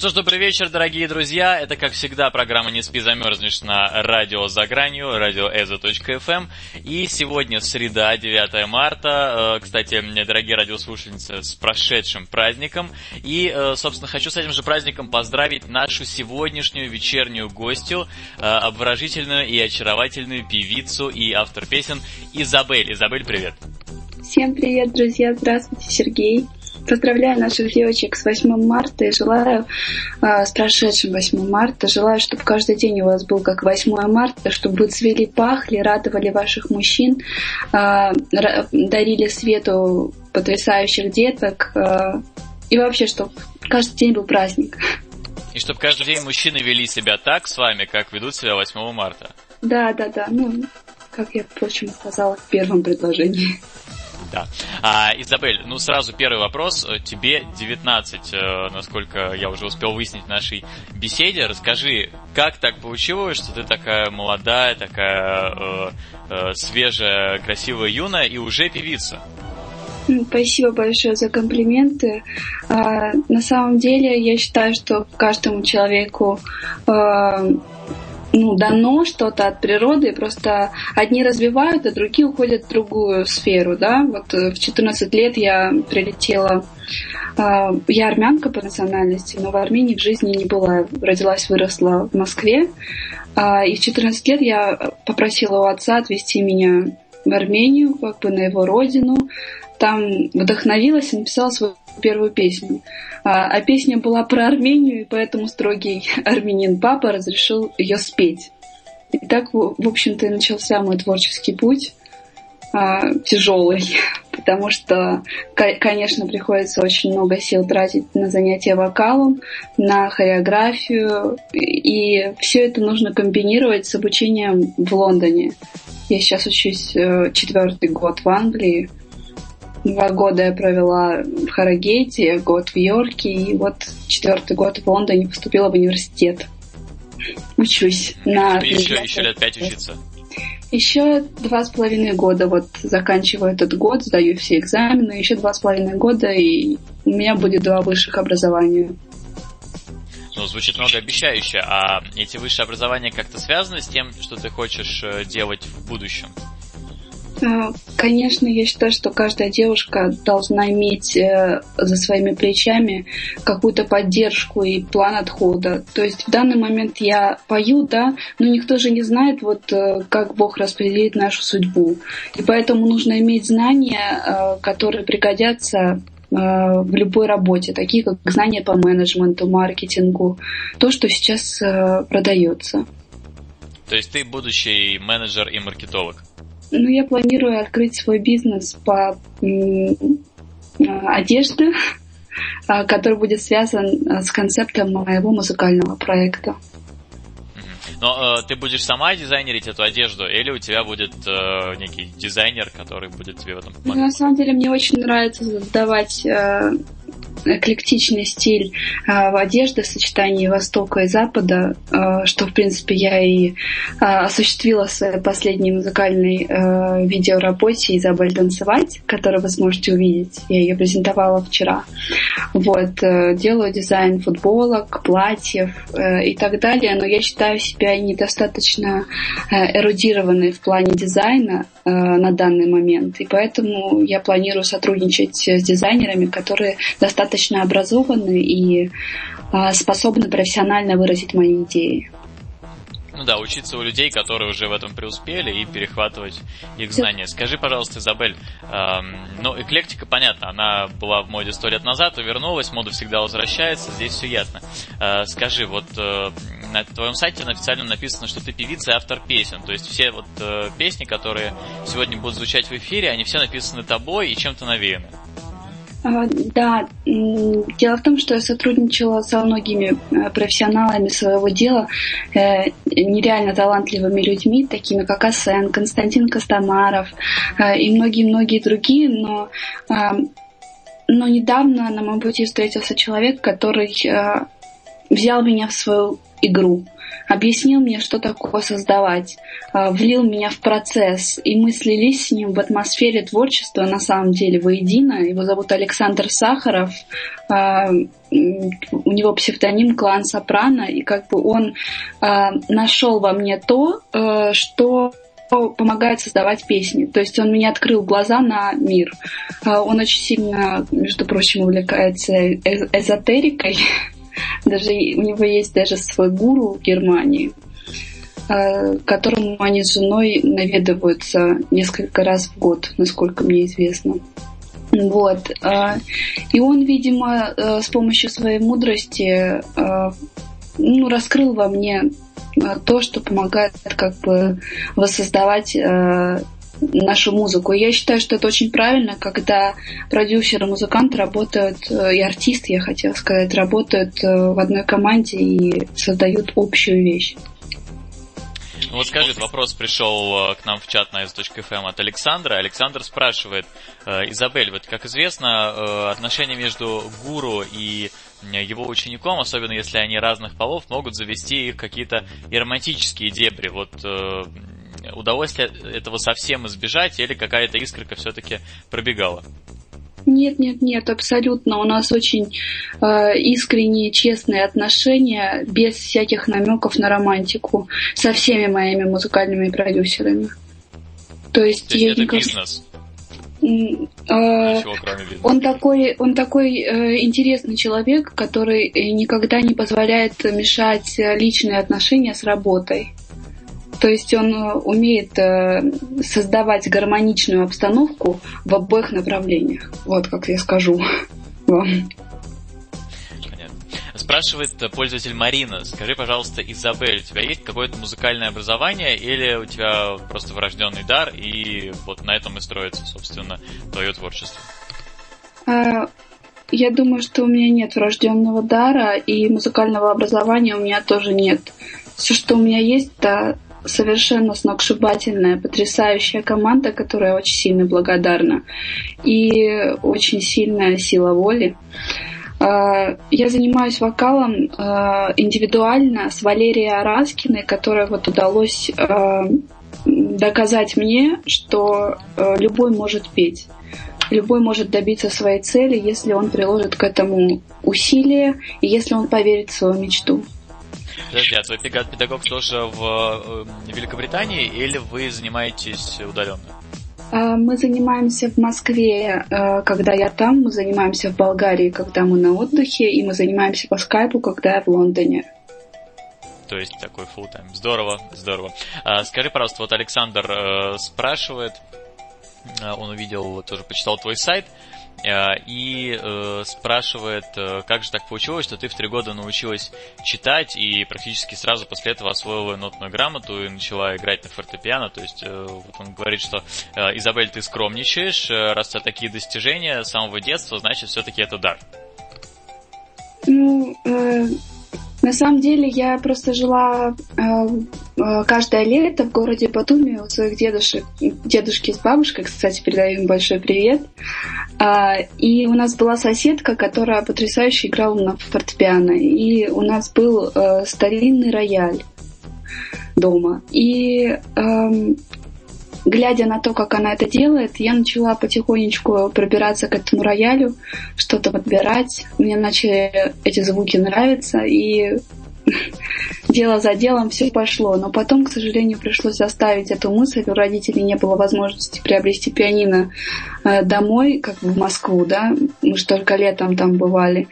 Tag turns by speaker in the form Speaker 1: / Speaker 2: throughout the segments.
Speaker 1: Что ж, добрый вечер, дорогие друзья. Это, как всегда, программа «Не спи, замерзнешь» на радио «За гранью», радио «Эзо.фм». И сегодня среда, 9 марта. Э, кстати, дорогие радиослушательницы, с прошедшим праздником. И, э, собственно, хочу с этим же праздником поздравить нашу сегодняшнюю вечернюю гостью, э, обворожительную и очаровательную певицу и автор песен Изабель. Изабель, привет.
Speaker 2: Всем привет, друзья. Здравствуйте, Сергей. Поздравляю наших девочек с 8 марта и желаю э, с прошедшим 8 марта. Желаю, чтобы каждый день у вас был как 8 марта, чтобы вы цвели, пахли, радовали ваших мужчин, э, дарили свету потрясающих деток. Э, и вообще, чтобы каждый день был праздник.
Speaker 1: И чтобы каждый день мужчины вели себя так с вами, как ведут себя 8 марта.
Speaker 2: Да, да, да. Ну, как я, впрочем, сказала в первом предложении.
Speaker 1: Да. А, Изабель, ну сразу первый вопрос. Тебе 19, э, насколько я уже успел выяснить в нашей беседе. Расскажи, как так получилось, что ты такая молодая, такая э, э, свежая, красивая юная и уже певица?
Speaker 2: Спасибо большое за комплименты. А, на самом деле, я считаю, что каждому человеку а, ну, дано что-то от природы, просто одни развивают, а другие уходят в другую сферу, да. Вот э, в 14 лет я прилетела, а, я армянка по национальности, но в Армении в жизни не была, родилась, выросла в Москве, а, и в 14 лет я попросила у отца отвезти меня в Армению, как бы на его родину, там вдохновилась и написала свою первую песню. А, а песня была про Армению, и поэтому строгий армянин папа разрешил ее спеть. И так, в общем-то, и начался мой творческий путь а, тяжелый, потому что, конечно, приходится очень много сил тратить на занятия вокалом, на хореографию, и все это нужно комбинировать с обучением в Лондоне. Я сейчас учусь э, четвертый год в Англии, Два года я провела в Харрогейте, год в Йорке, и вот четвертый год в Лондоне поступила в университет. Учусь на...
Speaker 1: Еще, еще лет пять учиться?
Speaker 2: Еще два с половиной года вот заканчиваю этот год, сдаю все экзамены, еще два с половиной года, и у меня будет два высших образования.
Speaker 1: Ну, звучит многообещающе. А эти высшие образования как-то связаны с тем, что ты хочешь э, делать в будущем?
Speaker 2: А, конечно, я считаю, что каждая девушка должна иметь э, за своими плечами какую-то поддержку и план отхода. То есть в данный момент я пою, да, но никто же не знает, вот э, как Бог распределит нашу судьбу. И поэтому нужно иметь знания, э, которые пригодятся в любой работе, такие как знания по менеджменту, маркетингу, то, что сейчас продается.
Speaker 1: То есть ты будущий менеджер и маркетолог?
Speaker 2: Ну, я планирую открыть свой бизнес по одежде, а, который будет связан а, с концептом моего музыкального проекта.
Speaker 1: Но э, ты будешь сама дизайнерить эту одежду, или у тебя будет э, некий дизайнер, который будет тебе в этом помогать?
Speaker 2: Ну, на самом деле мне очень нравится создавать э, эклектичный стиль одежды в сочетании Востока и Запада, э, что, в принципе, я и э, осуществила в своей последней музыкальной видеоработе «Изабель танцевать», которую вы сможете увидеть. Я ее презентовала вчера. Вот, э, делаю дизайн футболок, платьев э, и так далее, но я считаю себя недостаточно э, эрудированной в плане дизайна на данный момент, и поэтому я планирую сотрудничать с дизайнерами, которые достаточно образованы и способны профессионально выразить мои идеи.
Speaker 1: Ну да, учиться у людей, которые уже в этом преуспели, и перехватывать их знания. Скажи, пожалуйста, Изабель, эм, ну, эклектика, понятно, она была в моде сто лет назад, вернулась, мода всегда возвращается, здесь все ясно. Э, скажи, вот э, на твоем сайте на официальном написано, что ты певица и автор песен, то есть все вот э, песни, которые сегодня будут звучать в эфире, они все написаны тобой и чем-то навеяны.
Speaker 2: А, да, дело в том, что я сотрудничала со многими э, профессионалами своего дела, э, нереально талантливыми людьми, такими как Асен, Константин Костомаров э, и многие-многие другие, но, но недавно на моем пути встретился человек, который взял меня в свою игру объяснил мне, что такое создавать, а, влил меня в процесс, и мы слились с ним в атмосфере творчества на самом деле воедино. Его зовут Александр Сахаров, а, у него псевдоним клан Сопрано, и как бы он а, нашел во мне то, что помогает создавать песни. То есть он меня открыл глаза на мир. Он очень сильно, между прочим, увлекается эзотерикой. Даже у него есть даже свой гуру в Германии, э, которому они с женой наведываются несколько раз в год, насколько мне известно. Вот. Э, и он, видимо, э, с помощью своей мудрости ну, раскрыл во мне то, что помогает как бы воссоздавать нашу музыку. Я считаю, что это очень правильно, когда продюсер и музыкант работают, э, и артист, я хотела сказать, работают э, в одной команде и создают общую вещь.
Speaker 1: Ну вот скажи, вопрос пришел э, к нам в чат на s.fm от Александра. Александр спрашивает, Изабель, вот как известно, отношения между гуру и его учеником, особенно если они разных полов, могут завести их какие-то романтические дебри. Вот удалось ли этого совсем избежать, или какая-то искорка все-таки пробегала?
Speaker 2: Нет, нет, нет, абсолютно. У нас очень э, искренние, честные отношения, без всяких намеков на романтику, со всеми моими музыкальными продюсерами.
Speaker 1: То есть, То есть это никак... бизнес?
Speaker 2: Э, он такой, он такой э, интересный человек, который никогда не позволяет мешать личные отношения с работой. То есть он э, умеет э, создавать гармоничную обстановку в обоих направлениях. Вот как я скажу вам.
Speaker 1: Спрашивает пользователь Марина, скажи, пожалуйста, Изабель, у тебя есть какое-то музыкальное образование или у тебя просто врожденный дар и вот на этом и строится, собственно, твое творчество?
Speaker 2: Я думаю, что у меня нет врожденного дара и музыкального образования у меня тоже нет. Все, что у меня есть, это совершенно сногсшибательная, потрясающая команда, которая очень сильно благодарна. И очень сильная сила воли. А, я занимаюсь вокалом а, индивидуально с Валерией Араскиной, которой вот удалось а, доказать мне, что любой может петь. Любой может добиться своей цели, если он приложит к этому усилия и если он поверит в свою мечту.
Speaker 1: Подожди, а твой педагог тоже в э, Великобритании или вы занимаетесь удаленно?
Speaker 2: А, мы занимаемся в Москве, э, когда я там, мы занимаемся в Болгарии, когда мы на отдыхе, и мы занимаемся по скайпу, когда я в Лондоне.
Speaker 1: То есть такой full time. Здорово, здорово. А, скажи, пожалуйста, вот Александр э, спрашивает, он увидел, тоже почитал твой сайт, и э, спрашивает, э, как же так получилось, что ты в три года научилась читать и практически сразу после этого освоила нотную грамоту и начала играть на фортепиано. То есть вот он говорит, что Изабель, ты скромничаешь, раз у тебя такие достижения с самого детства, значит все-таки это дар.
Speaker 2: Ну, э, на самом деле я просто жила э, э, каждое лето в городе Батуми у своих дедушек, дедушки с бабушкой, кстати, передаю им большой привет. Э, и у нас была соседка, которая потрясающе играла на фортепиано. И у нас был э, старинный рояль дома. И э, глядя на то, как она это делает, я начала потихонечку пробираться к этому роялю, что-то подбирать. Мне начали эти звуки нравиться, и дело за делом все пошло. Но потом, к сожалению, пришлось оставить эту мысль. У родителей не было возможности приобрести пианино э, домой, как в Москву, да. Мы же только летом там бывали.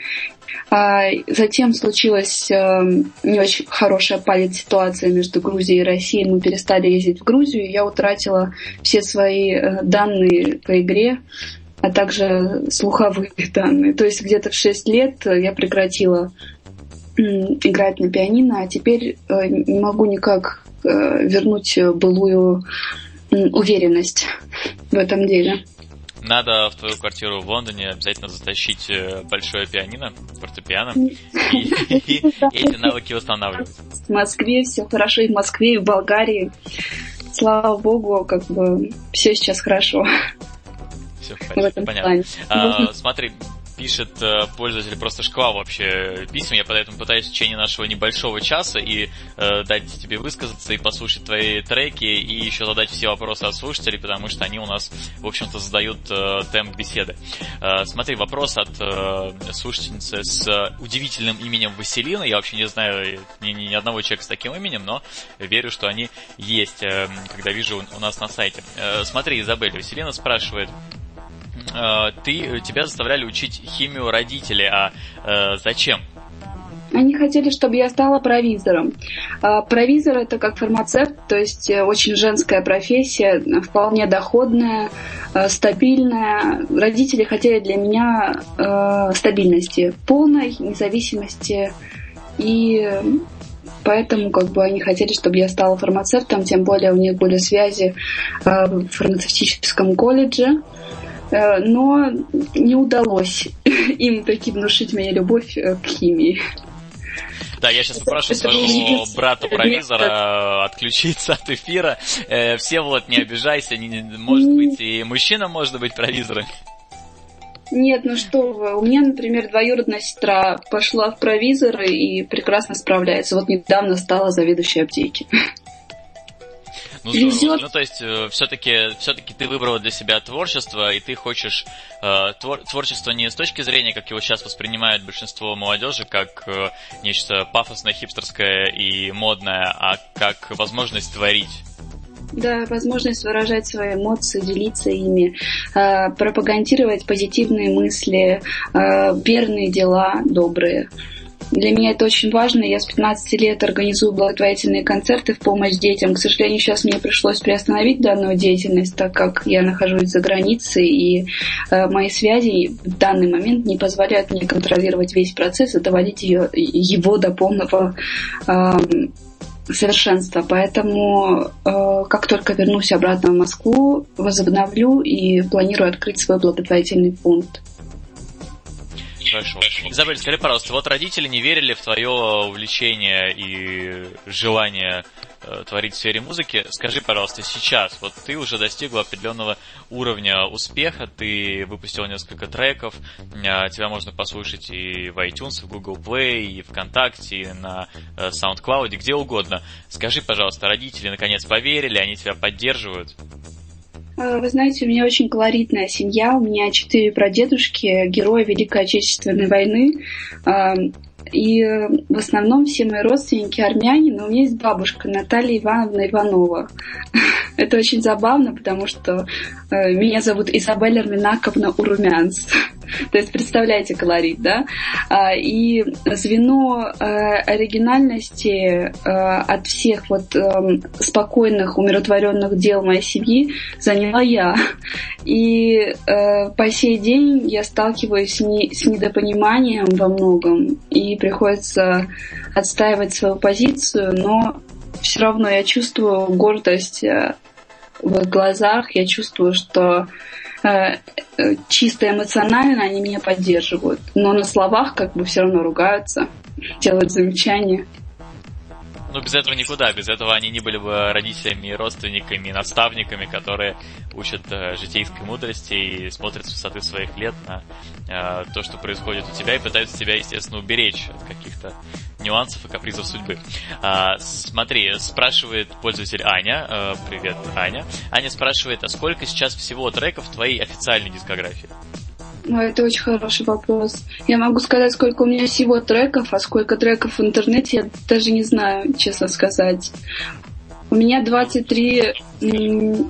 Speaker 2: А затем случилась э, не очень хорошая палец-ситуация между Грузией и Россией. Мы перестали ездить в Грузию. Я утратила все свои э, данные по игре, а также слуховые данные. То есть где-то в 6 лет я прекратила играть на пианино, а теперь э, не могу никак вернуть былую уверенность в этом деле.
Speaker 1: Надо в твою квартиру в Лондоне обязательно затащить э, большое пианино, фортепиано, и эти навыки восстанавливать.
Speaker 2: В Москве все хорошо, и в Москве, и в Болгарии. Слава богу, как бы все сейчас хорошо.
Speaker 1: Все понятно. А, смотри, пишет э, пользователь просто шквал вообще писем. Я поэтому пытаюсь в течение нашего небольшого часа и э, дать тебе высказаться и послушать твои треки, и еще задать все вопросы от слушателей, потому что они у нас, в общем-то, задают э, темп беседы. Э, смотри, вопрос от э, слушательницы с удивительным именем Василина. Я вообще не знаю ни, ни одного человека с таким именем, но верю, что они есть, э, когда вижу у нас на сайте. Э, смотри, Изабель, Василина спрашивает, Э, ты, тебя заставляли учить химию родители, а э, зачем?
Speaker 2: Они хотели, чтобы я стала провизором. А, провизор это как фармацевт, то есть э, очень женская профессия, вполне доходная, стабильная. Родители хотели для меня стабильности, полной независимости и поэтому как бы они хотели, чтобы я стала фармацевтом, тем более у них были связи в фармацевтическом колледже. Э, но не удалось им таки внушить мне любовь э, к химии.
Speaker 1: Да, я сейчас попрошу своего брата-провизора отключиться от эфира. Э, все вот не обижайся, может быть, и мужчина может быть провизором.
Speaker 2: Нет, ну что вы, у меня, например, двоюродная сестра пошла в провизоры и прекрасно справляется. Вот недавно стала заведующей аптеки.
Speaker 1: Ну, здорово. Ну, то есть, э, все-таки все-таки ты выбрала для себя творчество, и ты хочешь э, твор, творчество не с точки зрения, как его сейчас воспринимает большинство молодежи, как э, нечто пафосное, хипстерское и модное, а как возможность творить.
Speaker 2: Да, возможность выражать свои эмоции, делиться ими, э, пропагандировать позитивные мысли, э, верные дела, добрые. Для меня это очень важно. Я с 15 лет организую благотворительные концерты в помощь детям. К сожалению, сейчас мне пришлось приостановить данную деятельность, так как я нахожусь за границей, и э, мои связи в данный момент не позволяют мне контролировать весь процесс и доводить ее, его до полного э, совершенства. Поэтому, э, как только вернусь обратно в Москву, возобновлю и планирую открыть свой благотворительный фонд.
Speaker 1: Хорошо. Изабель, скажи, пожалуйста, вот родители не верили в твое увлечение и желание э, творить в сфере музыки. Скажи, пожалуйста, сейчас, вот ты уже достигла определенного уровня успеха, ты выпустил несколько треков, э, тебя можно послушать и в iTunes, и в Google Play, и ВКонтакте, и на э, SoundCloud, где угодно. Скажи, пожалуйста, родители наконец поверили, они тебя поддерживают?
Speaker 2: Э, вы знаете, у меня очень колоритная семья. У меня четыре прадедушки, герои Великой Отечественной войны. И э, в основном все мои родственники армяне, но у меня есть бабушка Наталья Ивановна Иванова. Это очень забавно, потому что э, меня зовут Изабель Арминаковна Урумянц. То есть представляете колорит, да? А, и звено э, оригинальности от всех вот эм, спокойных, умиротворенных дел моей семьи заняла я. И по сей день я сталкиваюсь с недопониманием во многом и приходится отстаивать свою позицию, но все равно я чувствую гордость э, в глазах, я чувствую, что э, э, чисто эмоционально они меня поддерживают, но на словах как бы все равно ругаются, делают замечания.
Speaker 1: Ну, без этого никуда. Без этого они не были бы родителями, родственниками, наставниками, которые учат э, житейской мудрости и смотрят с высоты своих лет на э, то, что происходит у тебя, и пытаются тебя, естественно, уберечь от каких-то нюансов и капризов судьбы. А, смотри, спрашивает пользователь Аня. Э, привет, Аня. Аня спрашивает, а сколько сейчас всего треков в твоей официальной дискографии?
Speaker 2: Ну, это очень хороший вопрос. Я могу сказать, сколько у меня всего треков, а сколько треков в интернете, я даже не знаю, честно сказать. У меня 23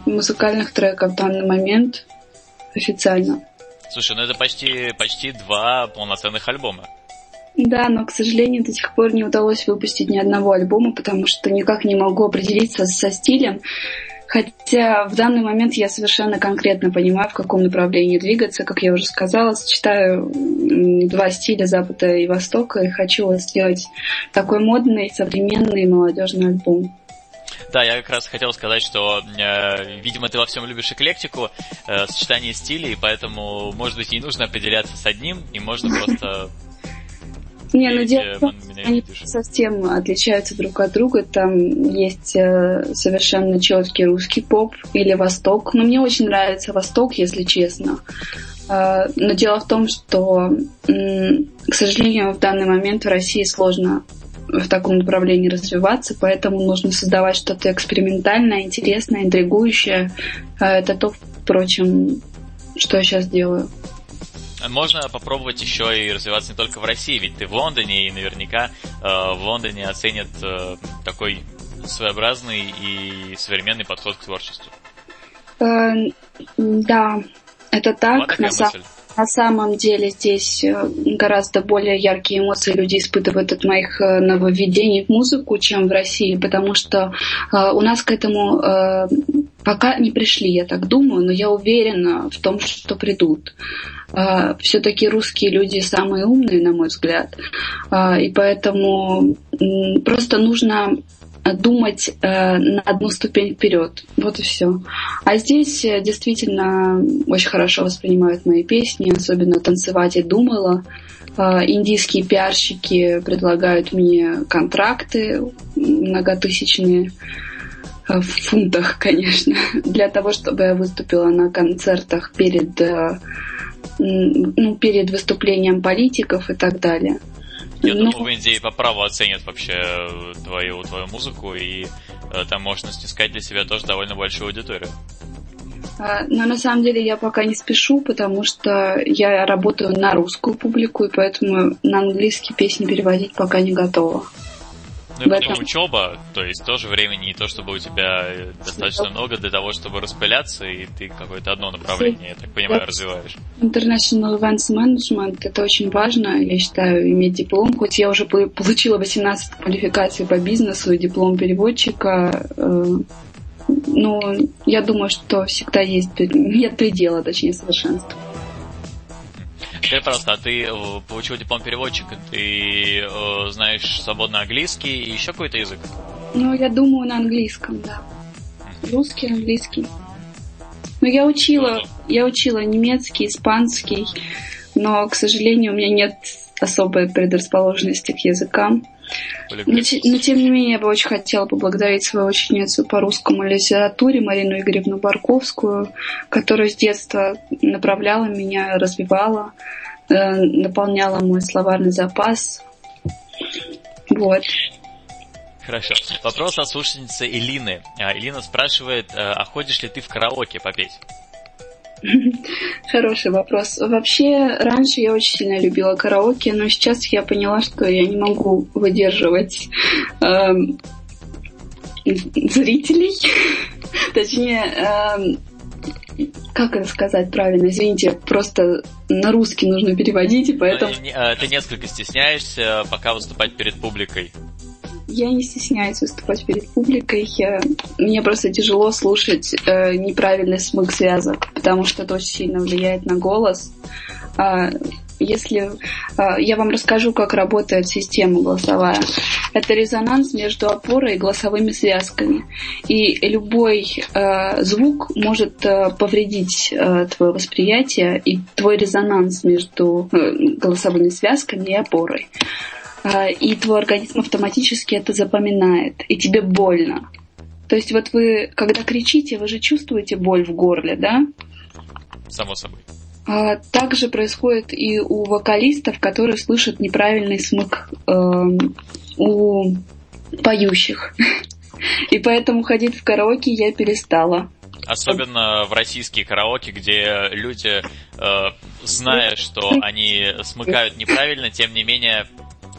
Speaker 2: музыкальных трека в данный момент официально.
Speaker 1: Слушай, ну это почти, почти два полноценных альбома.
Speaker 2: Да, но, к сожалению, до сих пор не удалось выпустить ни одного альбома, потому что никак не могу определиться со стилем. Хотя в данный момент я совершенно конкретно понимаю, в каком направлении двигаться. Как я уже сказала, сочетаю два стиля Запада и Востока и хочу сделать такой модный, современный молодежный альбом.
Speaker 1: Да, я как раз хотел сказать, что, э, видимо, ты во всем любишь эклектику, э, сочетание стилей, поэтому, может быть, не нужно определяться с одним, и можно просто
Speaker 2: не, ну дело в том, они совсем отличаются друг от друга. Там есть э, совершенно четкий русский поп или восток. Но мне очень нравится восток, если честно. Э, но дело в том, что, к сожалению, в данный момент в России сложно в таком направлении развиваться, поэтому нужно создавать что-то экспериментальное, интересное, интригующее. Э, это то, впрочем, что я сейчас делаю.
Speaker 1: Можно попробовать еще и развиваться не только в России, ведь ты в Лондоне, и наверняка э, в Лондоне оценят э, такой своеобразный и современный подход к творчеству.
Speaker 2: Э, да, это так. На, са- на самом деле здесь э, гораздо более яркие эмоции люди испытывают от моих э, нововведений в музыку, чем в России, потому что э, у нас к этому э, пока не пришли, я так думаю, но я уверена в том, что придут. А, все-таки русские люди самые умные, на мой взгляд. А, и поэтому просто нужно думать э, на одну ступень вперед. Вот и все. А здесь э, действительно очень хорошо воспринимают мои песни, особенно танцевать я думала. А, индийские пиарщики предлагают мне контракты многотысячные в фунтах, конечно, для того, чтобы я выступила на концертах перед ну, перед выступлением политиков и так далее.
Speaker 1: Я ну, думаю, в Индии по праву оценят вообще э, твою, твою музыку, и э, там можно снискать для себя тоже довольно большую аудиторию.
Speaker 2: А, но на самом деле я пока не спешу, потому что я работаю на русскую публику, и поэтому на английские песни переводить пока не готова.
Speaker 1: Ну и потом этом... учеба, то есть тоже времени не то, чтобы у тебя э, достаточно много для того, чтобы распыляться, и ты какое-то одно направление, я так понимаю, развиваешь.
Speaker 2: International Events Management, это очень важно, я считаю, иметь диплом, хоть я уже получила 18 квалификаций по бизнесу и диплом переводчика, э, но я думаю, что всегда есть нет предела, точнее, совершенства.
Speaker 1: Скажи, пожалуйста, а ты э, получил диплом переводчика, ты э, знаешь свободно английский и еще какой-то язык?
Speaker 2: Ну, я думаю, на английском, да. Русский, английский. Ну, я учила, я учила немецкий, испанский, но, к сожалению, у меня нет особой предрасположенности к языкам. Но, но тем не менее, я бы очень хотела поблагодарить свою ученицу по русскому литературе Марину Игоревну Барковскую, которая с детства направляла меня, развивала, э, наполняла мой словарный запас. Вот.
Speaker 1: Хорошо. Вопрос от слушательницы Элины. А, Элина спрашивает, э, а ходишь ли ты в караоке попеть?
Speaker 2: Хороший вопрос. Вообще, раньше я очень сильно любила караоке, но сейчас я поняла, что я не могу выдерживать э, зрителей. Точнее, э, как это сказать правильно? Извините, просто на русский нужно переводить, и поэтому...
Speaker 1: Ты, э, ты несколько стесняешься пока выступать перед публикой.
Speaker 2: Я не стесняюсь выступать перед публикой. Я... Мне просто тяжело слушать э, неправильный смык связок, потому что это очень сильно влияет на голос. А, если а, я вам расскажу, как работает система голосовая, это резонанс между опорой и голосовыми связками. И любой э, звук может э, повредить э, твое восприятие и твой резонанс между э, голосовыми связками и опорой. А, и твой организм автоматически это запоминает, и тебе больно. То есть вот вы, когда кричите, вы же чувствуете боль в горле, да?
Speaker 1: Само собой.
Speaker 2: А, также происходит и у вокалистов, которые слышат неправильный смык э, у поющих. И поэтому ходить в караоке я перестала.
Speaker 1: Особенно в российские караоке, где люди, э, зная, что они смыкают неправильно, тем не менее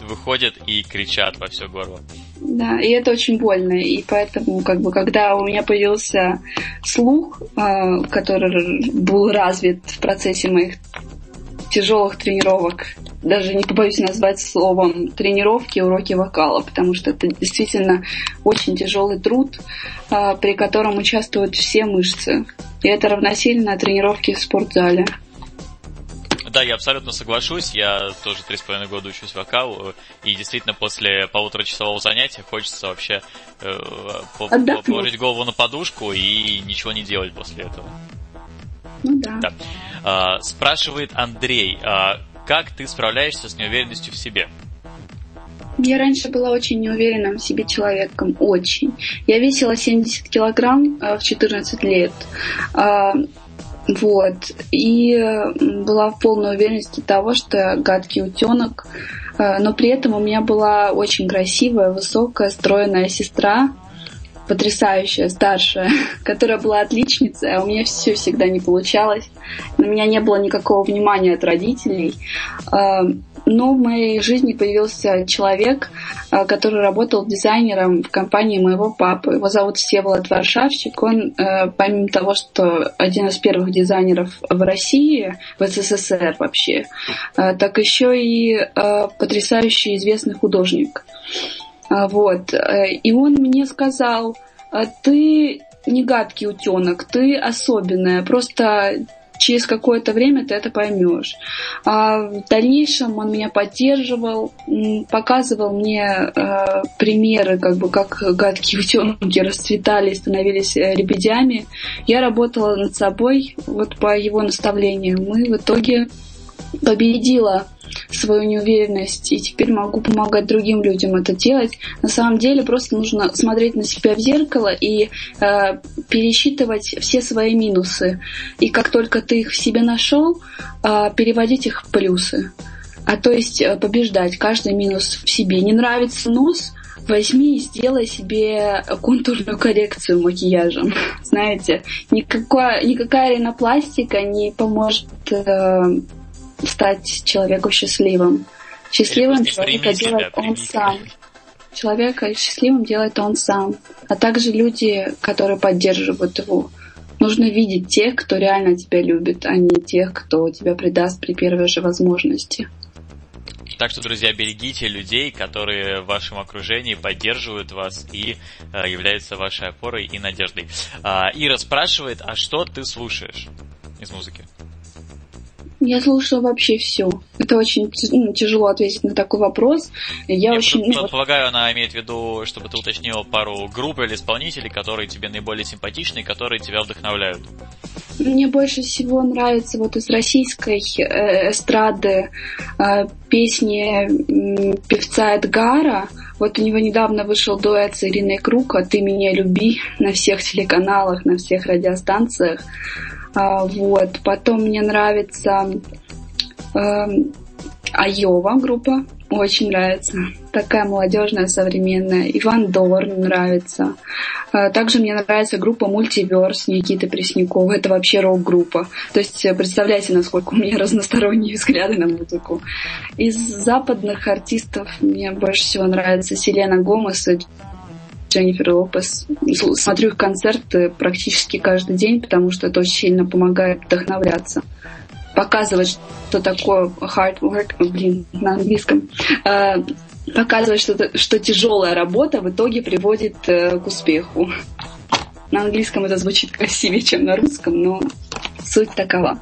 Speaker 1: выходят и кричат во все горло.
Speaker 2: Да, и это очень больно. И поэтому, как бы, когда у меня появился слух, а, который был развит в процессе моих тяжелых тренировок, даже не побоюсь назвать словом тренировки, уроки вокала, потому что это действительно очень тяжелый труд, а, при котором участвуют все мышцы. И это равносильно тренировке в спортзале.
Speaker 1: Да, я абсолютно соглашусь. Я тоже три с половиной года учусь вокалу, и действительно после полуторачасового занятия хочется вообще э, положить голову на подушку и ничего не делать после этого.
Speaker 2: Ну да. да.
Speaker 1: А, спрашивает Андрей, а как ты справляешься с неуверенностью в себе?
Speaker 2: Я раньше была очень неуверенным в себе человеком, очень. Я весила 70 килограмм э, в 14 лет. Вот. И была в полной уверенности того, что я гадкий утенок. Э, но при этом у меня была очень красивая, высокая, стройная сестра, потрясающая, старшая, которая была отличницей, а у меня все всегда не получалось. На меня не было никакого внимания от родителей. Но в моей жизни появился человек, э, который работал дизайнером в компании моего папы. Его зовут Всеволод Варшавчик. Он, э, помимо того, что один из первых дизайнеров в России, в СССР вообще, э, так еще и потрясающий известный художник. Вот. И он мне сказал, ты не гадкий утенок, ты особенная. Просто через какое-то время ты это поймешь. А в дальнейшем он меня поддерживал, показывал мне э, примеры, как бы как гадкие утенки расцветали и становились э, лебедями. Я работала над собой, вот по его наставлению. Мы в итоге победила свою неуверенность, и теперь могу помогать другим людям это делать. На самом деле просто нужно смотреть на себя в зеркало и э, пересчитывать все свои минусы. И как только ты их в себе нашел, э, переводить их в плюсы. А то есть э, побеждать каждый минус в себе. Не нравится нос, возьми и сделай себе контурную коррекцию макияжем. Знаете, никакая, никакая ринопластика не поможет э, стать человеку счастливым. Счастливым человека делает он сам. Человека счастливым делает он сам. А также люди, которые поддерживают его. Нужно видеть тех, кто реально тебя любит, а не тех, кто тебя предаст при первой же возможности.
Speaker 1: Так что, друзья, берегите людей, которые в вашем окружении поддерживают вас и э, являются вашей опорой и надеждой. А, Ира спрашивает, а что ты слушаешь из музыки?
Speaker 2: Я слушаю вообще все. Это очень ну, тяжело ответить на такой вопрос. Я,
Speaker 1: Я
Speaker 2: очень...
Speaker 1: Ну, полагаю, она имеет в виду, чтобы ты уточнила пару групп или исполнителей, которые тебе наиболее симпатичны и которые тебя вдохновляют.
Speaker 2: Мне больше всего нравится вот из российской э, эстрады э, песни певца Эдгара. Вот у него недавно вышел дуэт с Ириной Крук «А ты меня люби» на всех телеканалах, на всех радиостанциях. А, вот. Потом мне нравится э, Айова группа. Очень нравится. Такая молодежная, современная. Иван Дорн нравится. А, также мне нравится группа Мультиверс Никиты Преснякова. Это вообще рок-группа. То есть э, представляете, насколько у меня разносторонние взгляды на музыку. Из западных артистов мне больше всего нравится Селена Гомес и Дженнифер Лопес. Смотрю их концерты практически каждый день, потому что это очень сильно помогает вдохновляться. Показывать, что такое hard work, блин, на английском. Э, показывать, что, что тяжелая работа в итоге приводит э, к успеху. На английском это звучит красивее, чем на русском, но суть такова.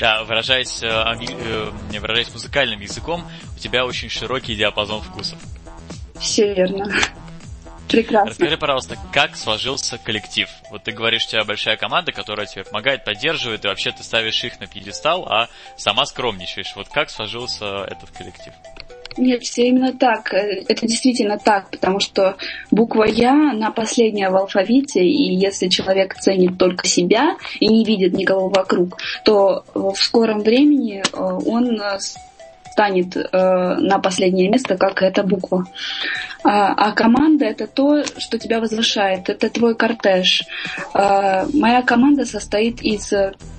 Speaker 1: Да, выражаясь, э, англи... выражаясь музыкальным языком, у тебя очень широкий диапазон вкусов.
Speaker 2: Все верно. Прекрасно.
Speaker 1: Расскажи, пожалуйста, как сложился коллектив? Вот ты говоришь, у тебя большая команда, которая тебе помогает, поддерживает, и вообще ты ставишь их на пьедестал, а сама скромничаешь. Вот как сложился этот коллектив?
Speaker 2: Нет, все именно так. Это действительно так, потому что буква Я, на последняя в алфавите, и если человек ценит только себя и не видит никого вокруг, то в скором времени э, он станет э, на последнее место, как эта буква. А, а команда это то, что тебя возвышает, это твой кортеж. А, моя команда состоит из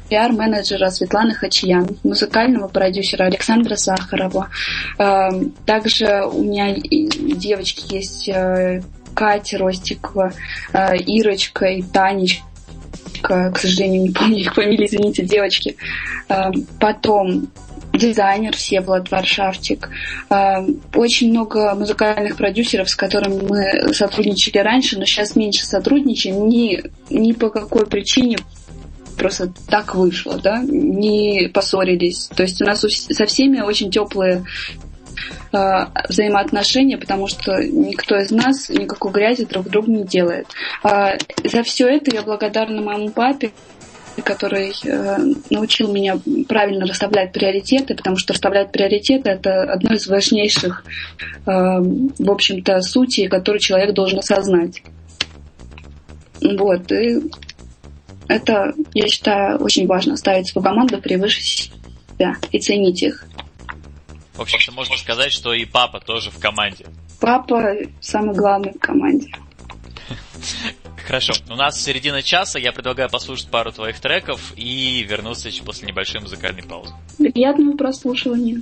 Speaker 2: пиар-менеджера Светланы Хачиян, музыкального продюсера Александра Сахарова. А, также у меня девочки есть э, Катя Ростикова, э, Ирочка и Танечка к сожалению, не помню их фамилии, извините, девочки. Потом дизайнер Всеволод Варшавчик. А, очень много музыкальных продюсеров, с которыми мы сотрудничали раньше, но сейчас меньше сотрудничаем. Ни, ни по какой причине просто так вышло, да, не поссорились. То есть у нас со всеми очень теплые взаимоотношения, потому что никто из нас никакой грязи друг другу не делает. Э, за все это я благодарна моему папе, который э, научил меня правильно расставлять приоритеты, потому что расставлять приоритеты это одно из важнейших, э, в общем-то, сути, которые человек должен осознать. Вот, и это, я считаю, очень важно ставить свою команду превыше себя и ценить их.
Speaker 1: В общем-то, можно сказать, что и папа тоже в команде.
Speaker 2: Папа самый главный в команде.
Speaker 1: Хорошо. У нас середина часа. Я предлагаю послушать пару твоих треков и вернуться после небольшой музыкальной паузы.
Speaker 2: Приятного прослушивания.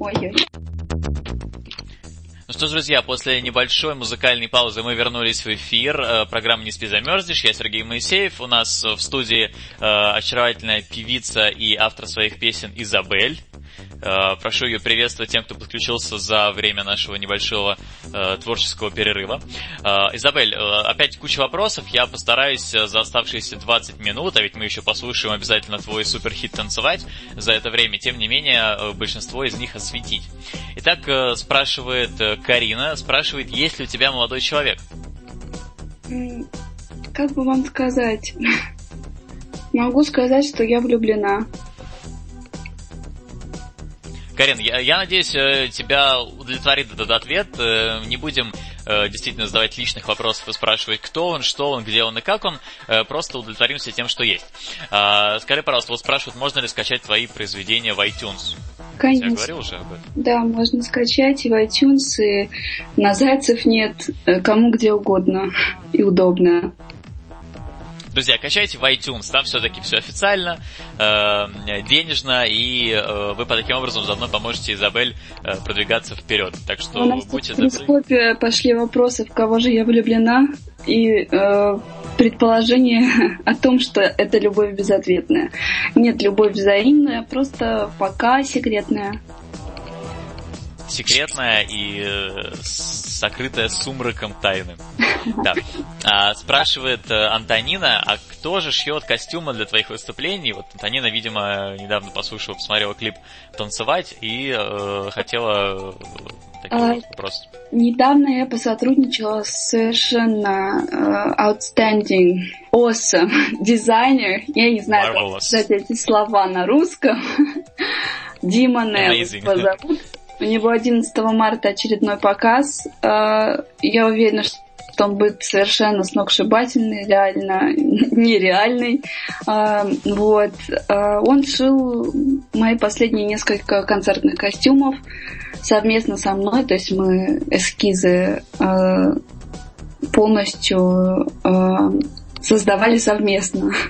Speaker 2: Oi, oi.
Speaker 1: Ну что ж, друзья, после небольшой музыкальной паузы мы вернулись в эфир. Э, программа «Не спи, замерзнешь». Я Сергей Моисеев. У нас в студии э, очаровательная певица и автор своих песен Изабель. Э, прошу ее приветствовать тем, кто подключился за время нашего небольшого э, творческого перерыва. Э, Изабель, э, опять куча вопросов. Я постараюсь за оставшиеся 20 минут, а ведь мы еще послушаем обязательно твой суперхит танцевать за это время, тем не менее, большинство из них осветить. Итак, спрашивает Карина, спрашивает, есть ли у тебя молодой человек?
Speaker 2: Как бы вам сказать? Могу сказать, что я влюблена.
Speaker 1: Карин, я, я надеюсь, э, тебя удовлетворит этот ответ. Э, не будем э, действительно задавать личных вопросов и спрашивать, кто он, что он, где он и как он. Просто удовлетворимся тем, что есть. А, скажи, пожалуйста, вот спрашивают, можно ли скачать твои произведения в iTunes?
Speaker 2: Конечно.
Speaker 1: Я говорил уже об этом.
Speaker 2: Да, можно скачать и в iTunes, и на Зайцев нет, кому где угодно и удобно.
Speaker 1: Друзья, качайте в iTunes, там все-таки все официально, э, денежно, и э, вы по таким образом заодно поможете Изабель э, продвигаться вперед. Так что
Speaker 2: У нас
Speaker 1: будьте
Speaker 2: в перископе пошли вопросы, в кого же я влюблена, и э, предположение о том, что это любовь безответная. Нет, любовь взаимная, просто пока секретная
Speaker 1: секретная и э, сокрытая сумраком тайны. Да. А, спрашивает э, Антонина, а кто же шьет костюмы для твоих выступлений? Вот Антонина, видимо, недавно послушала, посмотрела клип «Танцевать» и э, хотела э, такой а, вопрос.
Speaker 2: Недавно я посотрудничала с совершенно uh, outstanding, awesome дизайнер. Я не знаю, Marvelous. как сказать эти слова на русском. Дима Нелл его зовут. У него 11 марта очередной показ. А, я уверена, что он будет совершенно сногсшибательный, реально нереальный. А, вот. А, он шил мои последние несколько концертных костюмов совместно со мной, то есть мы эскизы полностью создавали совместно.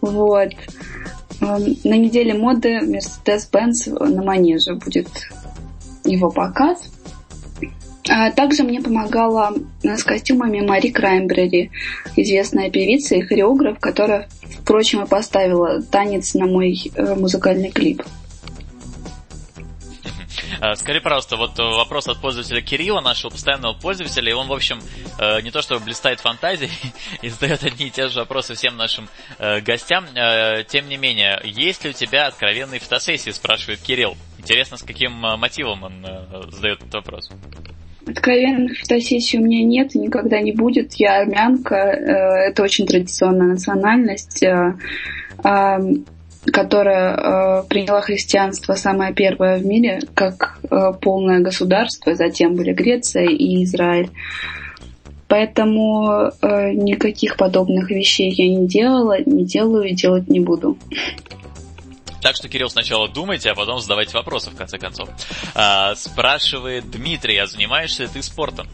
Speaker 2: Вот. На неделе моды Mercedes-Benz на манеже будет его показ. А также мне помогала с костюмами Мари Краймбрери, известная певица и хореограф, которая, впрочем, и поставила танец на мой э, музыкальный клип.
Speaker 1: А, скажи, пожалуйста, вот вопрос от пользователя Кирилла, нашего постоянного пользователя, и он, в общем, э, не то чтобы блистает фантазией и задает одни и те же вопросы всем нашим гостям, тем не менее, есть ли у тебя откровенные фотосессии, спрашивает Кирилл. Интересно, с каким э, мотивом он э, задает этот вопрос?
Speaker 2: Откровенных фотосессий у меня нет и никогда не будет. Я армянка, э, это очень традиционная национальность, которая приняла христианство самое первое в мире как полное государство, затем были Греция и Израиль. Поэтому никаких подобных вещей я не делала, не делаю и делать не буду.
Speaker 1: Так что, Кирилл, сначала думайте, а потом задавайте вопросы, в конце концов. А, спрашивает Дмитрий, а занимаешься ты спортом?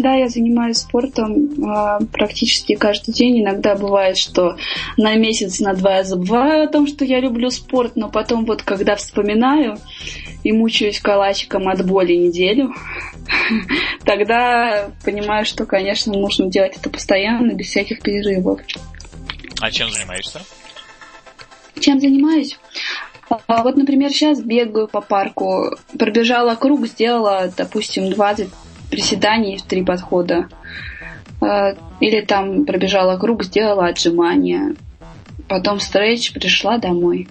Speaker 2: Да, я занимаюсь спортом э, практически каждый день. Иногда бывает, что на месяц, на два я забываю о том, что я люблю спорт, но потом вот когда вспоминаю и мучаюсь калачиком от боли неделю, тогда понимаю, что, конечно, нужно делать это постоянно, без всяких перерывов.
Speaker 1: А чем занимаешься?
Speaker 2: Чем занимаюсь? А, вот, например, сейчас бегаю по парку, пробежала круг, сделала, допустим, 20 приседаний в три подхода. А, или там пробежала круг, сделала отжимания. Потом стретч, пришла домой.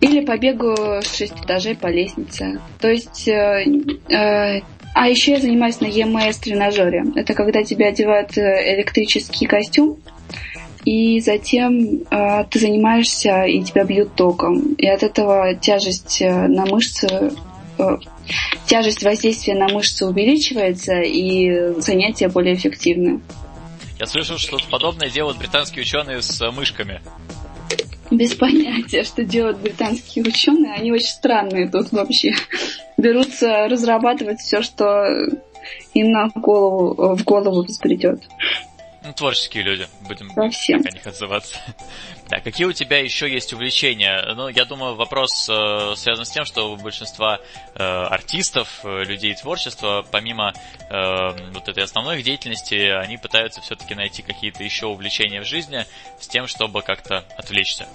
Speaker 2: Или побегу с шесть этажей по лестнице. То есть... Э, э, а еще я занимаюсь на EMS тренажере. Это когда тебя одевают э, электрический костюм, и затем э, ты занимаешься, и тебя бьют током. И от этого тяжесть э, на мышцы, э, тяжесть воздействия на мышцы увеличивается, и занятия более эффективны.
Speaker 1: Я слышал, что подобное делают британские ученые с мышками.
Speaker 2: Без понятия, что делают британские ученые. Они очень странные тут вообще. Берутся разрабатывать все, что им на голову, в голову взбредет.
Speaker 1: Ну, творческие люди, будем
Speaker 2: Совсем.
Speaker 1: так о них отзываться. Да, какие у тебя еще есть увлечения? Ну, я думаю, вопрос э, связан с тем, что у большинства э, артистов, э, людей творчества, помимо э, вот этой основной их деятельности, они пытаются все-таки найти какие-то еще увлечения в жизни с тем, чтобы как-то отвлечься.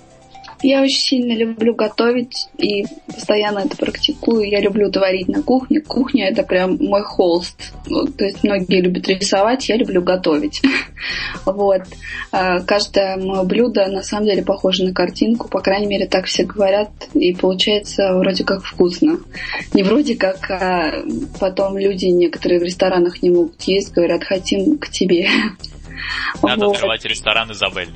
Speaker 2: Я очень сильно люблю готовить и постоянно это практикую. Я люблю творить на кухне. Кухня это прям мой холст. Вот, то есть многие любят рисовать, я люблю готовить. Вот. А, каждое мое блюдо на самом деле похоже на картинку. По крайней мере, так все говорят. И получается вроде как вкусно. Не вроде как, а потом люди некоторые в ресторанах не могут есть, говорят, хотим к тебе.
Speaker 1: Надо вот. открывать ресторан Изабель.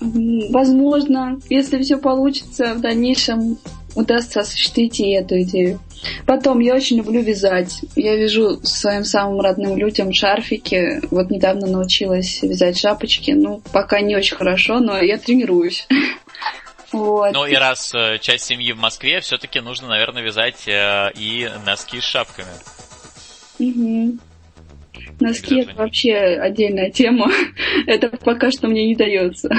Speaker 2: Возможно, если все получится, в дальнейшем удастся осуществить и эту идею. Потом, я очень люблю вязать. Я вяжу своим самым родным людям шарфики. Вот недавно научилась вязать шапочки. Ну, пока не очень хорошо, но я тренируюсь.
Speaker 1: Вот. Ну и раз э, часть семьи в Москве, все-таки нужно, наверное, вязать э, и носки с шапками.
Speaker 2: Угу. Носки это вообще отдельная тема. это пока что мне не дается.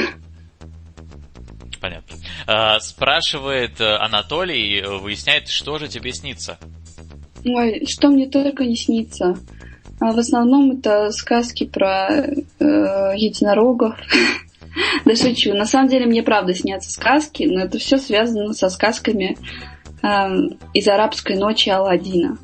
Speaker 1: Понятно. А, спрашивает э, Анатолий, э, выясняет, что же тебе снится?
Speaker 2: Ой, что мне только не снится. А в основном это сказки про э, единорогов. да шучу. На самом деле мне правда снятся сказки, но это все связано со сказками э, из арабской ночи Алладина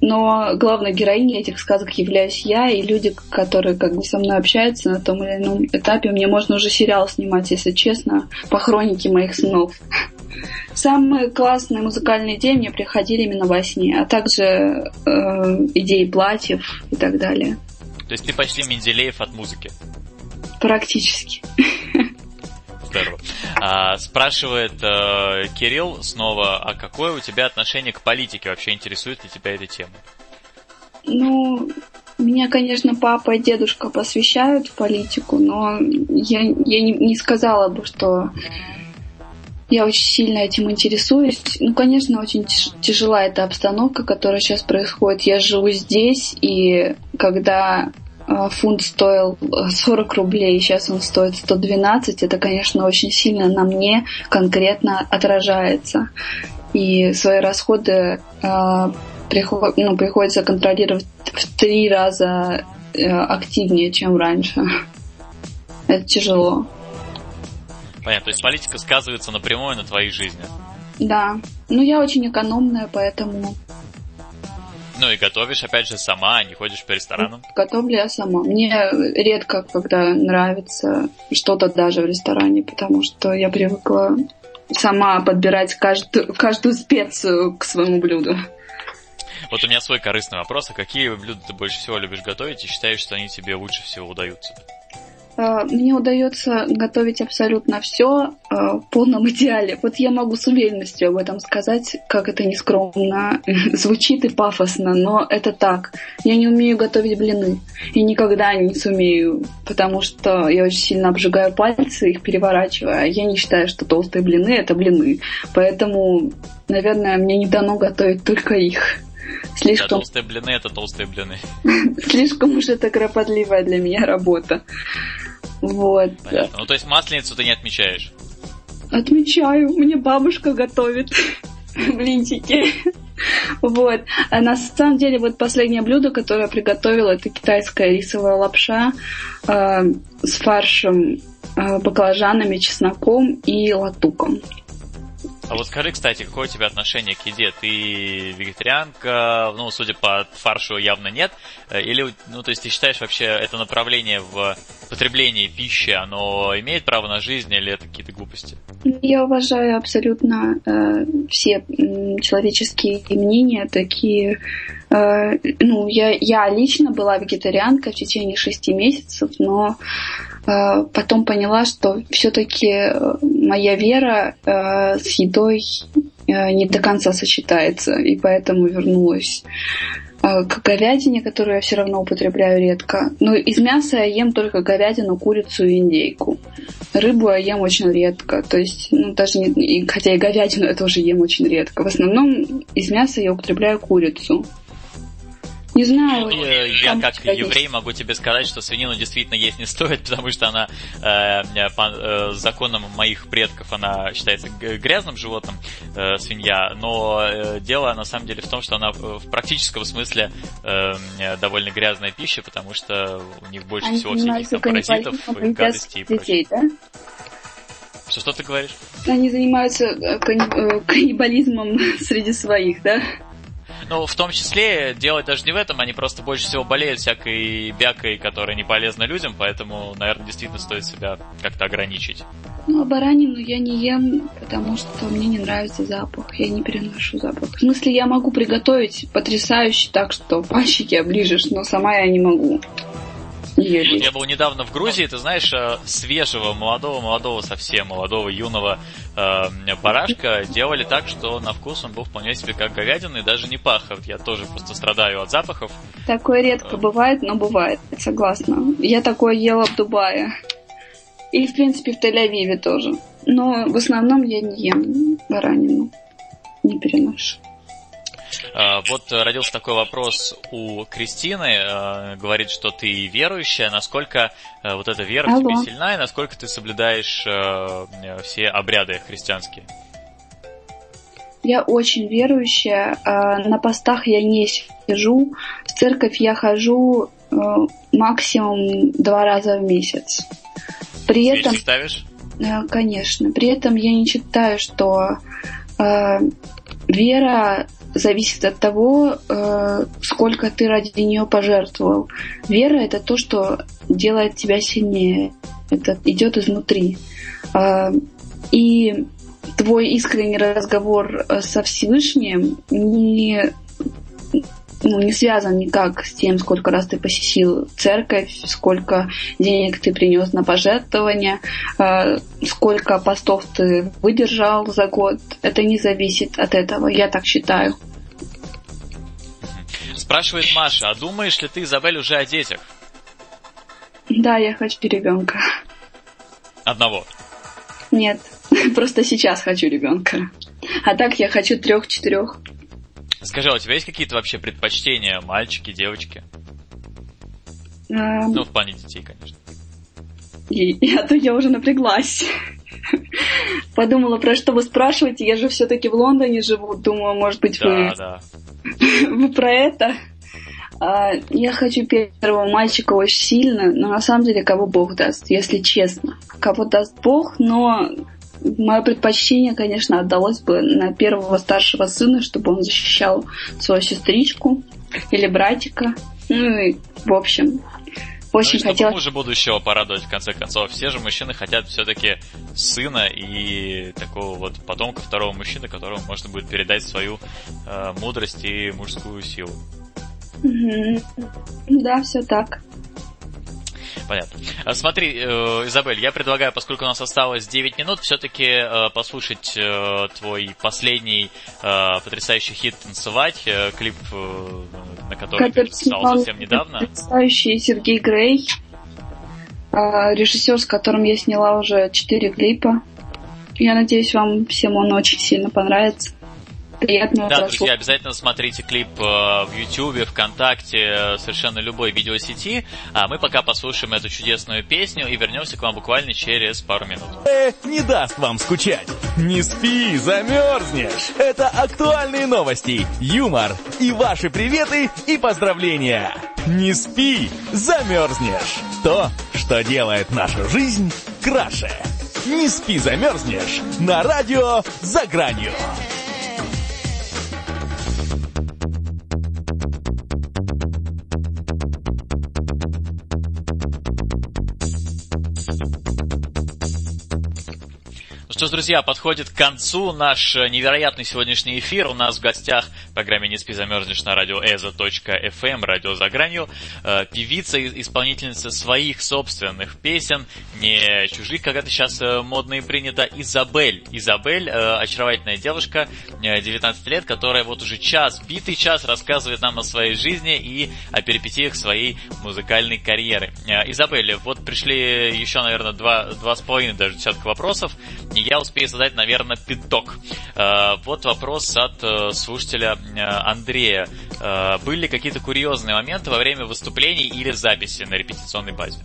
Speaker 2: но главной героиней этих сказок являюсь я, и люди, которые как бы со мной общаются на том или ином этапе, мне можно уже сериал снимать, если честно, по хронике моих снов. Самые классные музыкальные идеи мне приходили именно во сне, а также э, идеи платьев и так далее.
Speaker 1: То есть ты почти Менделеев от музыки?
Speaker 2: Практически.
Speaker 1: Здорово. А, спрашивает э, Кирилл снова, а какое у тебя отношение к политике? Вообще интересует ли тебя эта тема?
Speaker 2: Ну, меня, конечно, папа и дедушка посвящают в политику, но я, я не, не сказала бы, что я очень сильно этим интересуюсь. Ну, конечно, очень тяжела эта обстановка, которая сейчас происходит. Я живу здесь, и когда фунт стоил 40 э, рублей, сейчас он стоит 112, это, конечно, очень сильно на мне конкретно отражается. И свои расходы э, приход, ну, приходится контролировать в три раза э, активнее, чем раньше. Это тяжело.
Speaker 1: Понятно, то есть политика сказывается напрямую на твоей жизни.
Speaker 2: Да. Ну, я очень экономная, поэтому
Speaker 1: ну и готовишь, опять же, сама, а не ходишь по ресторанам?
Speaker 2: Готовлю я сама. Мне редко, когда нравится что-то даже в ресторане, потому что я привыкла сама подбирать каждую, каждую специю к своему блюду.
Speaker 1: Вот у меня свой корыстный вопрос. А какие блюда ты больше всего любишь готовить и считаешь, что они тебе лучше всего удаются?
Speaker 2: А, мне удается готовить абсолютно все а, в полном идеале. Вот я могу с уверенностью об этом сказать, как это нескромно звучит и пафосно, но это так. Я не умею готовить блины и никогда не сумею, потому что я очень сильно обжигаю пальцы, их переворачивая. Я не считаю, что толстые блины это блины, поэтому, наверное, мне не дано готовить только их.
Speaker 1: Слишком... Да, толстые блины это толстые блины.
Speaker 2: Слишком уж это кропотливая для меня работа. Вот.
Speaker 1: Понятно. Ну, то есть масленицу ты не отмечаешь?
Speaker 2: Отмечаю. Мне бабушка готовит блинчики. Вот. А на самом деле, вот последнее блюдо, которое я приготовила, это китайская рисовая лапша э, с фаршем, э, баклажанами, чесноком и латуком.
Speaker 1: А вот скажи, кстати, какое у тебя отношение к еде? Ты вегетарианка, ну, судя по фаршу, явно нет. Э, или, ну, то есть ты считаешь вообще это направление в потреблении пищи, оно имеет право на жизнь или это какие-то глупости?
Speaker 2: Я уважаю абсолютно э, все человеческие мнения, такие э, ну, я, я лично была вегетарианкой в течение шести месяцев, но потом поняла, что все-таки э, моя вера э, с едой э, не до конца сочетается, и поэтому вернулась к говядине, которую я все равно употребляю редко. Но из мяса я ем только говядину, курицу и индейку. Рыбу я ем очень редко. То есть, ну, даже не, хотя и говядину я тоже ем очень редко. В основном из мяса я употребляю курицу. Не знаю.
Speaker 1: Ну, я как еврей могу тебе сказать, что свинину действительно есть не стоит, потому что она э, по э, законам моих предков она считается грязным животным, э, свинья, но э, дело на самом деле в том, что она в практическом смысле э, довольно грязная пища, потому что у них больше
Speaker 2: Они
Speaker 1: всего всяких там паразитов, гадостей и детей, да? Что, что ты говоришь?
Speaker 2: Они занимаются э, э, каннибализмом среди своих, да?
Speaker 1: Ну, в том числе, делать даже не в этом, они просто больше всего болеют всякой бякой, которая не полезна людям, поэтому, наверное, действительно стоит себя как-то ограничить.
Speaker 2: Ну, а баранину я не ем, потому что мне не нравится запах, я не переношу запах. В смысле, я могу приготовить потрясающе так, что пальчики оближешь, но сама я не могу.
Speaker 1: Я был недавно в Грузии, ты знаешь, э, свежего, молодого, молодого, совсем молодого, юного э, барашка делали так, что на вкус он был вполне себе как говядина и даже не пах. Вот я тоже просто страдаю от запахов.
Speaker 2: Такое редко бывает, но бывает, согласна. Я такое ела в Дубае. И, в принципе, в Тель-Авиве тоже. Но в основном я не ем баранину. Не переношу.
Speaker 1: А, вот родился такой вопрос у Кристины. А, говорит, что ты верующая. Насколько а, вот эта вера Алло. в тебе сильна, и насколько ты соблюдаешь все обряды христианские?
Speaker 2: Я очень верующая. На постах я не сижу. В церковь я хожу максимум два раза в месяц.
Speaker 1: При Свечи этом... ставишь?
Speaker 2: Конечно. При этом я не считаю, что вера зависит от того, э, сколько ты ради нее пожертвовал. Вера это то, что делает тебя сильнее. Это идет изнутри. Э, и твой искренний разговор со Всевышним не ну, не связан никак с тем, сколько раз ты посетил церковь, сколько денег ты принес на пожертвования, э, сколько постов ты выдержал за год. Это не зависит от этого, я так считаю.
Speaker 1: Спрашивает Маша, а думаешь ли ты, Изабель, уже о детях?
Speaker 2: Да, я хочу ребенка.
Speaker 1: Одного?
Speaker 2: Нет, просто сейчас хочу ребенка. А так я хочу трех-четырех.
Speaker 1: Скажи, а у тебя есть какие-то вообще предпочтения, мальчики, девочки? Um... Ну, в плане детей, конечно.
Speaker 2: И, а то я уже напряглась. Подумала, про что вы спрашиваете, я же все-таки в Лондоне живу, думаю, может быть, да, вы, да. вы про это. А, я хочу первого мальчика очень сильно, но на самом деле кого Бог даст, если честно. Кого даст Бог, но мое предпочтение, конечно, отдалось бы на первого старшего сына, чтобы он защищал свою сестричку или братика. Ну и, в общем, очень ну, хотелось...
Speaker 1: мужа будущего порадовать, в конце концов. Все же мужчины хотят все-таки сына и такого вот потомка второго мужчины, которому можно будет передать свою э, мудрость и мужскую силу.
Speaker 2: Mm-hmm. Да, все так.
Speaker 1: Понятно. А, смотри, э, Изабель, я предлагаю, поскольку у нас осталось 9 минут, все-таки э, послушать э, твой последний потрясающий хит «Танцевать», клип, на который ты писал совсем недавно.
Speaker 2: Потрясающий Сергей Грей, режиссер, с которым я сняла уже 4 клипа. Я надеюсь, вам всем он очень сильно понравится
Speaker 1: приятного Да, друзья, обязательно смотрите клип э, в YouTube, ВКонтакте, совершенно любой видеосети. А мы пока послушаем эту чудесную песню и вернемся к вам буквально через пару минут.
Speaker 3: Э, не даст вам скучать. Не спи, замерзнешь. Это актуальные новости, юмор и ваши приветы и поздравления. Не спи, замерзнешь. То, что делает нашу жизнь краше. Не спи, замерзнешь на радио «За гранью».
Speaker 1: Что ж, друзья, подходит к концу наш э, невероятный сегодняшний эфир. У нас в гостях в программе «Не спи, замерзнешь» на радио eza.fm, эм, радио «За гранью», э, певица, исполнительница своих собственных песен, не чужих, как это сейчас э, модно и принято, Изабель. Изабель, очаровательная девушка, 19 лет, которая вот уже час, битый час рассказывает нам о своей жизни и о перипетиях своей музыкальной карьеры. Изабель, вот пришли еще, наверное, два, два с половиной даже десятка вопросов я успею задать, наверное, пяток. Э, вот вопрос от э, слушателя э, Андрея. Были какие-то курьезные моменты во время выступлений или записи на репетиционной базе?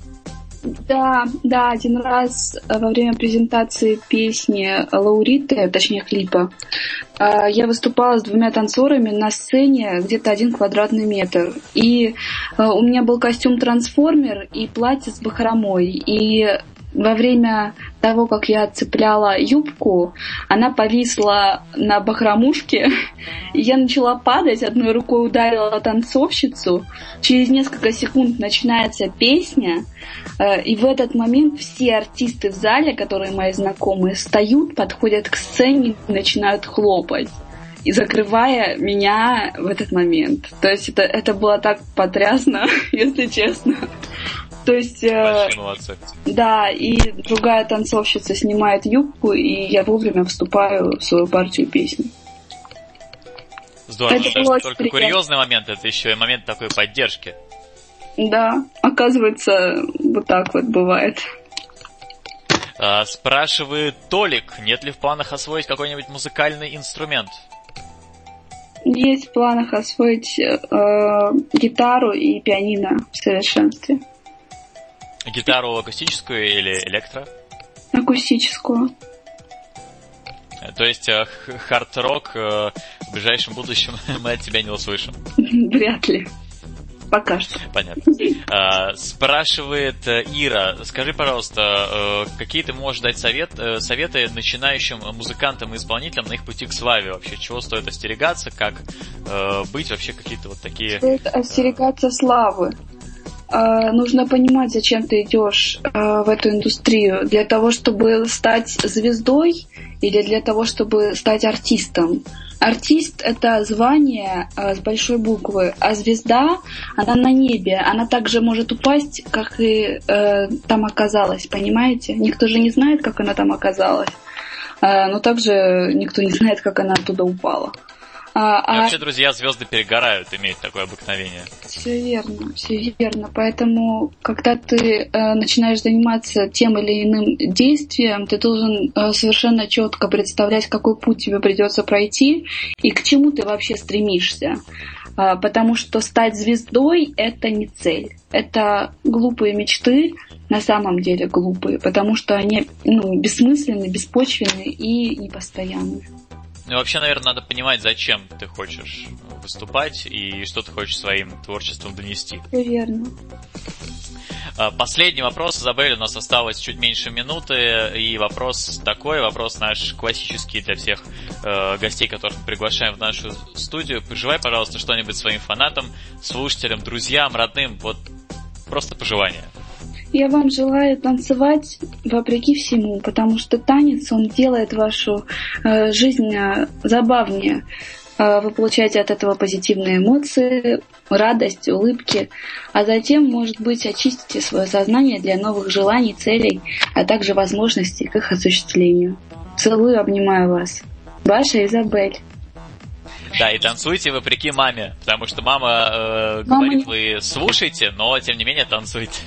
Speaker 2: Да, да, один раз во время презентации песни Лауриты, точнее клипа, я выступала с двумя танцорами на сцене где-то один квадратный метр. И у меня был костюм трансформер и платье с бахромой. И во время того, как я цепляла юбку, она повисла на бахромушке, и я начала падать, одной рукой ударила танцовщицу. Через несколько секунд начинается песня, э, и в этот момент все артисты в зале, которые мои знакомые, встают, подходят к сцене и начинают хлопать и закрывая меня в этот момент. То есть это, это было так потрясно, если честно. То есть... Э, да, и другая танцовщица снимает юбку, и я вовремя вступаю в свою партию песни.
Speaker 1: Здорово, это даже только приятно. курьезный момент, это еще и момент такой поддержки.
Speaker 2: Да, оказывается, вот так вот бывает.
Speaker 1: А, спрашивает Толик, нет ли в планах освоить какой-нибудь музыкальный инструмент?
Speaker 2: Есть в планах освоить э, гитару и пианино в совершенстве.
Speaker 1: Гитару акустическую или электро?
Speaker 2: Акустическую.
Speaker 1: То есть э, хард-рок э, в ближайшем будущем мы от тебя не услышим?
Speaker 2: Вряд ли. Пока что.
Speaker 1: Понятно. А, спрашивает э, Ира, скажи, пожалуйста, какие ты можешь дать совет, советы начинающим музыкантам и исполнителям на их пути к славе вообще? Чего стоит остерегаться, как быть вообще какие-то вот такие...
Speaker 2: Стоит остерегаться славы. А, нужно понимать, зачем ты идешь а, в эту индустрию. Для того, чтобы стать звездой или для того, чтобы стать артистом. Артист — это звание а, с большой буквы, а звезда, она на небе, она также может упасть, как и э, там оказалась, понимаете? Никто же не знает, как она там оказалась, но также никто не знает, как она оттуда упала.
Speaker 1: А, а... Вообще, друзья, звезды перегорают, иметь такое обыкновение.
Speaker 2: Все верно, все верно. Поэтому, когда ты э, начинаешь заниматься тем или иным действием, ты должен э, совершенно четко представлять, какой путь тебе придется пройти и к чему ты вообще стремишься. Э, потому что стать звездой это не цель. Это глупые мечты, на самом деле глупые, потому что они ну, бессмысленны, беспочвенны и непостоянны.
Speaker 1: Ну, вообще, наверное, надо понимать, зачем ты хочешь выступать и что ты хочешь своим творчеством донести.
Speaker 2: Верно.
Speaker 1: А, последний вопрос, Изабель, у нас осталось чуть меньше минуты, и вопрос такой, вопрос наш классический для всех э, гостей, которых мы приглашаем в нашу студию. Пожелай, пожалуйста, что-нибудь своим фанатам, слушателям, друзьям, родным, вот просто пожелания.
Speaker 2: Я вам желаю танцевать вопреки всему, потому что танец, он делает вашу э, жизнь э, забавнее. Э, вы получаете от этого позитивные эмоции, радость, улыбки, а затем, может быть, очистите свое сознание для новых желаний, целей, а также возможностей к их осуществлению. Целую, обнимаю вас. Ваша Изабель.
Speaker 1: Да, и танцуйте вопреки маме, потому что мама, э, мама говорит, вы слушайте, но тем не менее танцуйте.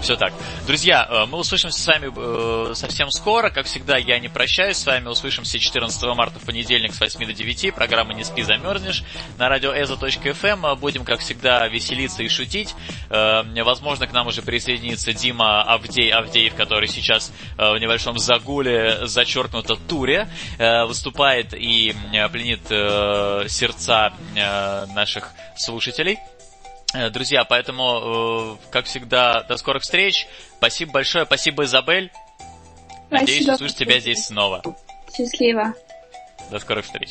Speaker 1: Все так. Друзья, э, мы услышимся с вами э, совсем скоро. Как всегда, я не прощаюсь с вами. Услышимся 14 марта в понедельник с 8 до 9. Программа «Не спи, замерзнешь» на радио радиоэзо.фм. Будем, как всегда, веселиться и шутить. Э, возможно, к нам уже присоединится Дима Авдей Авдеев, который сейчас в небольшом загуле, зачеркнуто туре, выступает и пленит сердца наших слушателей. Э, друзья, поэтому, э, как всегда, до скорых встреч. Спасибо большое. Спасибо, Изабель. Спасибо. Надеюсь услышать тебя здесь снова.
Speaker 2: Счастливо.
Speaker 1: До скорых встреч.